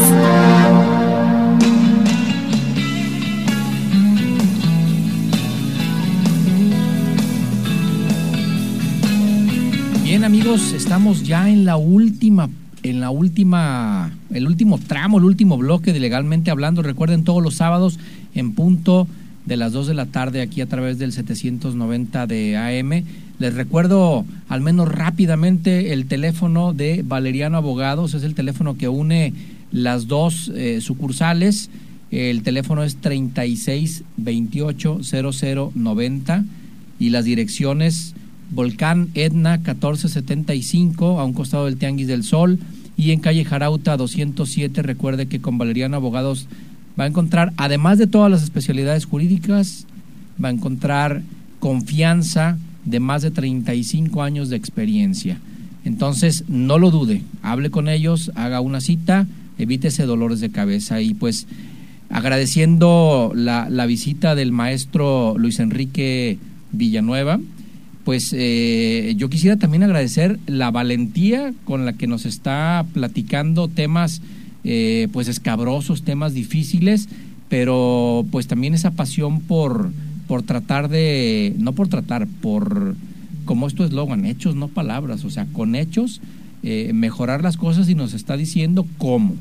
Bien amigos, estamos ya en la última en la última, el último tramo, el último bloque de Legalmente Hablando. Recuerden todos los sábados en punto de las 2 de la tarde aquí a través del 790 de AM. Les recuerdo al menos rápidamente el teléfono de Valeriano Abogados, es el teléfono que une las dos eh, sucursales. El teléfono es 36 28 00 90 y las direcciones Volcán Edna 1475 a un costado del Tianguis del Sol y en calle Jarauta 207. Recuerde que con Valeriano Abogados va a encontrar, además de todas las especialidades jurídicas, va a encontrar confianza de más de 35 años de experiencia. Entonces, no lo dude, hable con ellos, haga una cita, evítese dolores de cabeza y pues agradeciendo la, la visita del maestro Luis Enrique Villanueva, pues eh, yo quisiera también agradecer la valentía con la que nos está platicando temas eh, pues escabrosos, temas difíciles, pero pues también esa pasión por, por tratar de, no por tratar, por, como esto es eslogan, hechos, no palabras, o sea, con hechos, eh, mejorar las cosas y nos está diciendo cómo.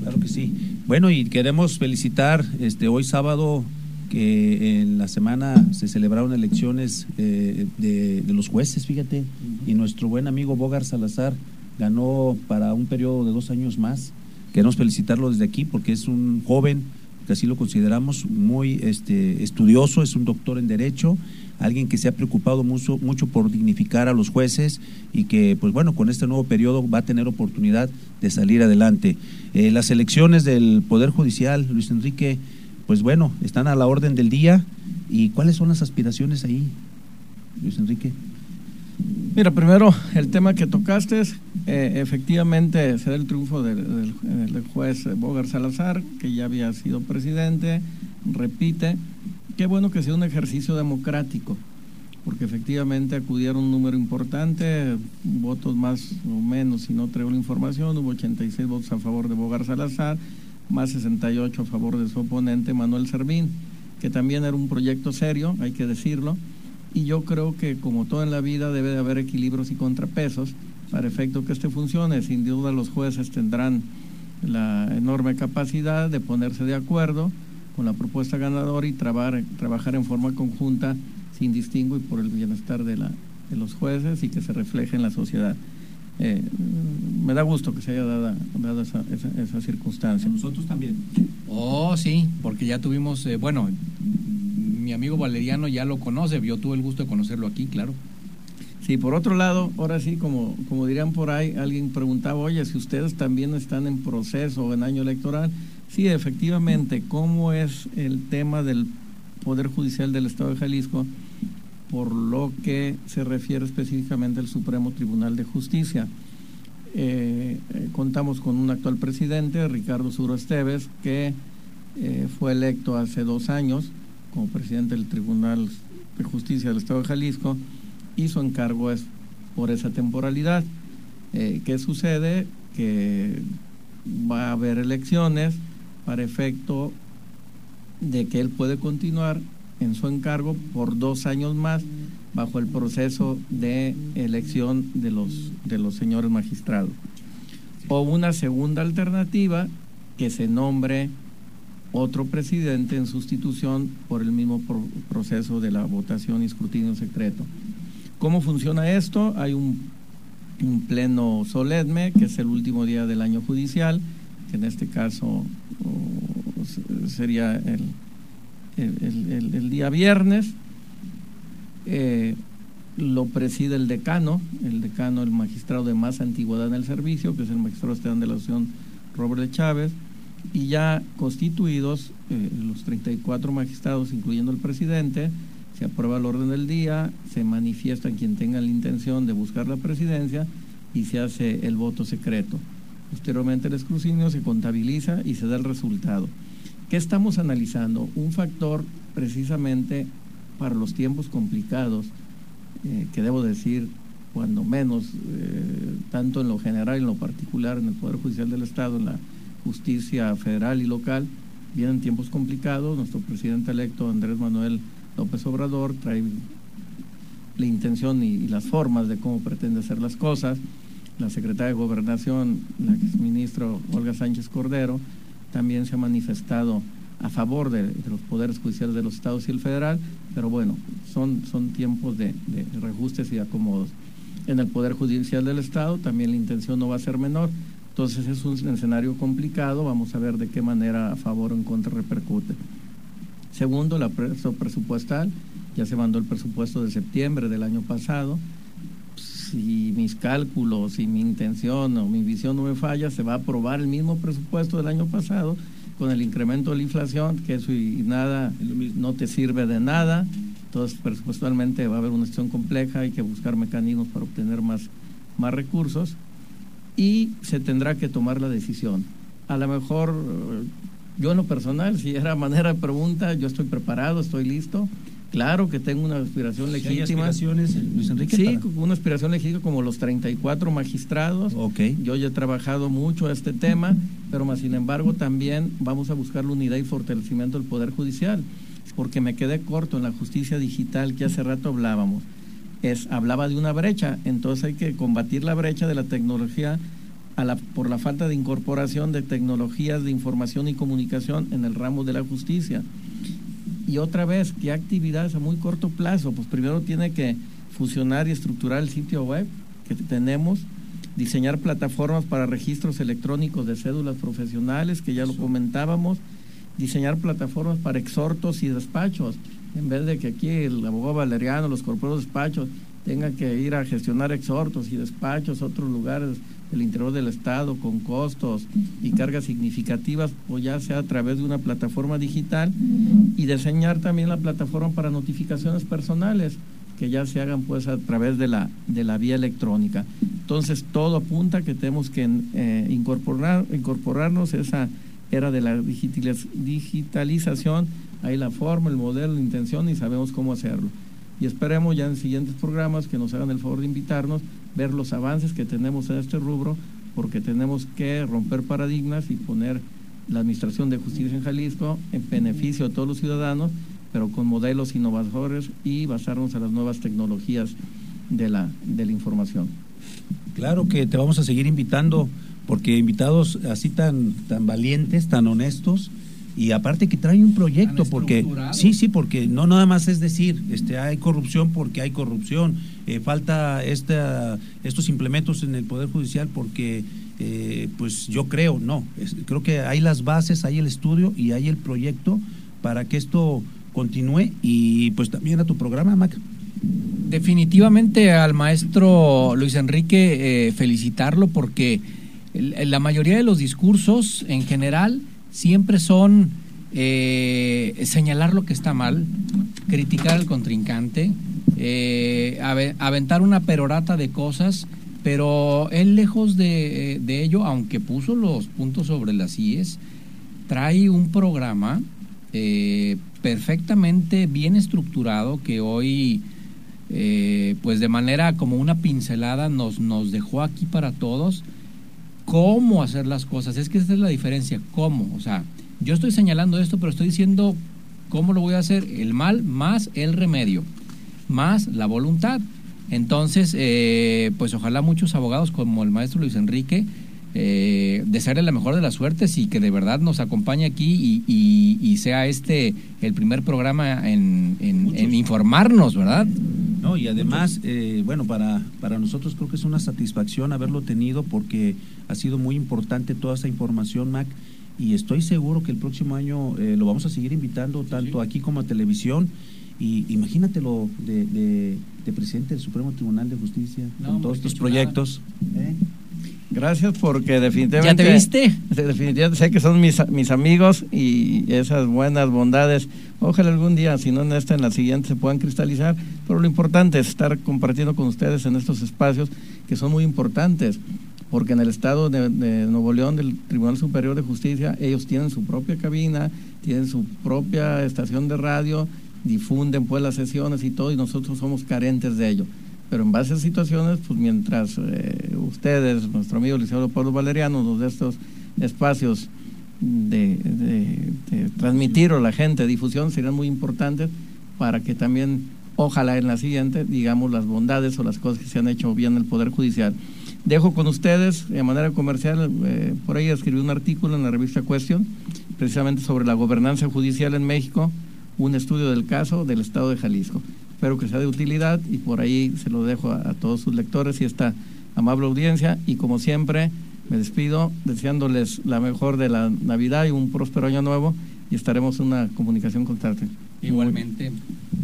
Claro que sí. Bueno, y queremos felicitar este hoy sábado que en la semana se celebraron elecciones eh, de, los jueces, fíjate, y nuestro buen amigo Bogar Salazar ganó para un periodo de dos años más. Queremos felicitarlo desde aquí porque es un joven, que así lo consideramos, muy este, estudioso, es un doctor en Derecho, alguien que se ha preocupado mucho, mucho por dignificar a los jueces y que, pues bueno, con este nuevo periodo va a tener oportunidad de salir adelante. Eh, las elecciones del Poder Judicial, Luis Enrique, pues bueno, están a la orden del día. ¿Y cuáles son las aspiraciones ahí, Luis Enrique? Mira, primero el tema que tocaste, es, eh, efectivamente será el triunfo del, juez Bogar Salazar, que ya había sido presidente, repite. Qué bueno que sea un ejercicio democrático, porque efectivamente acudieron un número importante, votos más o menos, si no traigo la información, hubo 86 votos a favor de Bogar Salazar, más 68 a favor de su oponente Manuel Servín, que también era un proyecto serio, hay que decirlo, y yo creo que como todo en la vida debe de haber equilibrios y contrapesos para efecto que este funcione. Sin duda los jueces tendrán la enorme capacidad de ponerse de acuerdo con la propuesta ganadora y trabajar, trabajar en forma conjunta sin distingo y por el bienestar de, la, de los jueces y que se refleje en la sociedad. Eh, me da gusto que se haya dado, esa, circunstancia. Nosotros también. Oh, sí, porque ya tuvimos, eh, bueno, mi amigo Valeriano ya lo conoce, yo tuve el gusto de conocerlo aquí, claro. Sí, por otro lado, ahora sí, como, como dirían por ahí, alguien preguntaba, oye, si ustedes también están en proceso o en año electoral, sí, efectivamente, ¿cómo es el tema del Poder Judicial del Estado de Jalisco? por lo que se refiere específicamente al Supremo Tribunal de Justicia. Eh, eh, contamos con un actual presidente, Ricardo Suro Esteves, que eh, fue electo hace dos años como presidente del Tribunal de Justicia del Estado de Jalisco y su encargo es por esa temporalidad. ¿Qué sucede? Que va a haber elecciones para efecto de que él puede continuar en su encargo por dos años más bajo el proceso de elección de los, de los señores magistrados. O una segunda alternativa, que se nombre otro presidente en sustitución por el mismo proceso de la votación y escrutinio secreto. ¿Cómo funciona esto? Hay un, pleno solemne, que es el último día del año judicial, que en este caso sería el día viernes. Eh, lo preside el decano, el decano, el magistrado de más antigüedad en el servicio, que es el magistrado Esteban de la Asociación Robert Chávez, y ya constituidos eh, los 34 magistrados, incluyendo el presidente, se aprueba el orden del día, se manifiesta quien tenga la intención de buscar la presidencia y se hace el voto secreto. Posteriormente el escrutinio se contabiliza y se da el resultado. ¿Qué estamos analizando? Un factor precisamente para los tiempos complicados, eh, que debo decir, cuando menos, eh, tanto en lo general y en lo particular, en el Poder Judicial del Estado, en la justicia federal y local, vienen tiempos complicados. Nuestro presidente electo, Andrés Manuel López Obrador, trae la intención y, las formas de cómo pretende hacer las cosas. La secretaria de Gobernación, la exministra Olga Sánchez Cordero, también se ha manifestado a favor de, los poderes judiciales de los estados y el federal, pero bueno, son, son tiempos de, de, reajustes y acomodos. En el Poder Judicial del Estado también la intención no va a ser menor, entonces es un escenario complicado, vamos a ver de qué manera a favor o en contra repercute. Segundo, la presupuestal, ya se mandó el presupuesto de septiembre del año pasado. Si mis cálculos y mi intención o mi visión no me falla, se va a aprobar el mismo presupuesto del año pasado con el incremento de la inflación, que eso y nada no te sirve de nada. Entonces, presupuestalmente va a haber una situación compleja, hay que buscar mecanismos para obtener más, más recursos y se tendrá que tomar la decisión. A lo mejor, yo en lo personal, si era manera de pregunta, yo estoy preparado, estoy listo. Claro que tengo una aspiración legítima. aspiraciones, Luis Enrique? Sí, una aspiración legítima como los 34 magistrados. Okay. Yo ya he trabajado mucho a este tema, pero más sin embargo también vamos a buscar la unidad y fortalecimiento del Poder Judicial, porque me quedé corto en la justicia digital que hace rato hablábamos. Es, hablaba de una brecha, entonces hay que combatir la brecha de la tecnología a la, por la falta de incorporación de tecnologías de información y comunicación en el ramo de la justicia. Y otra vez, ¿qué actividades a muy corto plazo? Pues primero tiene que fusionar y estructurar el sitio web que tenemos, diseñar plataformas para registros electrónicos de cédulas profesionales, que ya lo comentábamos, diseñar plataformas para exhortos y despachos, en vez de que aquí el abogado Valeriano, los corporados despachos, tengan que ir a gestionar exhortos y despachos a otros lugares del interior del Estado con costos y cargas significativas, o ya sea a través de una plataforma digital, y diseñar también la plataforma para notificaciones personales, que ya se hagan pues a través de la, de la vía electrónica. Entonces todo apunta que tenemos que eh, incorporar, incorporarnos esa era de la digitalización, hay la forma, el modelo, la intención y sabemos cómo hacerlo. Y esperemos ya en siguientes programas que nos hagan el favor de invitarnos ver los avances que tenemos en este rubro, porque tenemos que romper paradigmas y poner la Administración de Justicia en Jalisco en beneficio de todos los ciudadanos, pero con modelos innovadores y basarnos en las nuevas tecnologías de la, de la información. Claro que te vamos a seguir invitando, porque invitados así tan, tan valientes, tan honestos, y aparte que trae un proyecto porque sí sí porque no nada más es decir este hay corrupción porque hay corrupción eh, falta esta estos implementos en el poder judicial porque eh, pues yo creo no creo que hay las bases hay el estudio y hay el proyecto para que esto continúe y pues también a tu programa Mac definitivamente al maestro Luis Enrique eh, felicitarlo porque la mayoría de los discursos en general siempre son eh, señalar lo que está mal, criticar al contrincante, eh, aventar una perorata de cosas, pero él lejos de, ello, aunque puso los puntos sobre las IES, trae un programa eh, perfectamente bien estructurado que hoy, pues de manera como una pincelada, nos, nos dejó aquí para todos cómo hacer las cosas. Es que esa es la diferencia, cómo. O sea, yo estoy señalando esto, pero estoy diciendo cómo lo voy a hacer. El mal más el remedio, más la voluntad. Entonces, eh, pues ojalá muchos abogados como el maestro Luis Enrique eh, desearle la mejor de las suertes y que de verdad nos acompañe aquí y, sea este el primer programa en, en informarnos, ¿verdad? No, y además, eh, bueno, para, para nosotros creo que es una satisfacción haberlo tenido porque ha sido muy importante toda esa información, Mac, y estoy seguro que el próximo año eh, lo vamos a seguir invitando tanto aquí como a televisión. Y imagínatelo de, de, presidente del Supremo Tribunal de Justicia con todos estos proyectos. ¿eh? Gracias porque definitivamente... ¿Ya te viste? Definitivamente sé que son mis, mis amigos y esas buenas bondades, ojalá algún día, si no en esta, en la siguiente se puedan cristalizar, pero lo importante es estar compartiendo con ustedes en estos espacios que son muy importantes, porque en el estado de, de Nuevo León, del Tribunal Superior de Justicia, ellos tienen su propia cabina, tienen su propia estación de radio, difunden pues las sesiones y todo, y nosotros somos carentes de ello pero en base a situaciones, pues mientras eh, ustedes, nuestro amigo licenciado Pablo Valeriano, nos dé estos espacios de, transmitir a la gente, difusión, serían muy importantes para que también, ojalá en la siguiente, digamos las bondades o las cosas que se han hecho bien en el Poder Judicial. Dejo con ustedes, de manera comercial, eh, por ahí escribí un artículo en la revista Cuestión, precisamente sobre la gobernanza judicial en México, un estudio del caso del Estado de Jalisco espero que sea de utilidad y por ahí se lo dejo a, todos sus lectores y esta amable audiencia y como siempre me despido deseándoles la mejor de la Navidad y un próspero año nuevo y estaremos en una comunicación constante. Igualmente.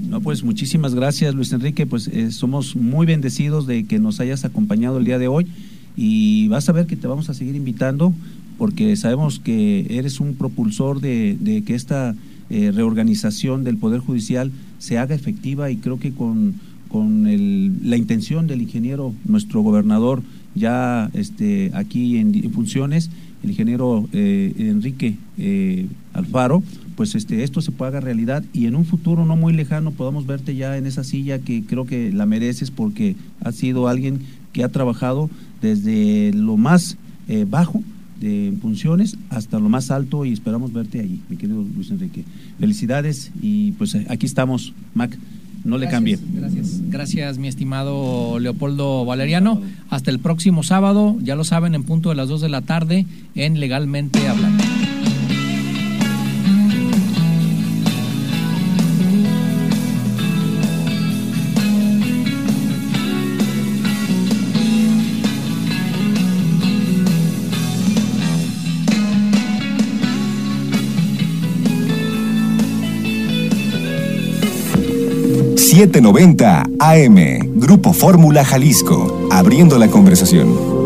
No, pues muchísimas gracias Luis Enrique, pues eh, somos muy bendecidos de que nos hayas acompañado el día de hoy y vas a ver que te vamos a seguir invitando porque sabemos que eres un propulsor de, que esta eh, reorganización del Poder Judicial se haga efectiva y creo que con, con la intención del ingeniero, nuestro gobernador, ya este, aquí en, funciones, el ingeniero eh, Enrique eh, Alfaro, pues este, esto se pueda haga realidad y en un futuro no muy lejano podamos verte ya en esa silla que creo que la mereces porque has sido alguien que ha trabajado desde lo más eh, bajo de funciones hasta lo más alto y esperamos verte allí, mi querido Luis Enrique. Felicidades y pues aquí estamos, Mac. No le cambie. Gracias, gracias, mi estimado Leopoldo Valeriano. Hasta el próximo sábado, ya lo saben, en punto de las 2 de la tarde, en Legalmente Hablando. 790 AM, Grupo Fórmula Jalisco, abriendo la conversación.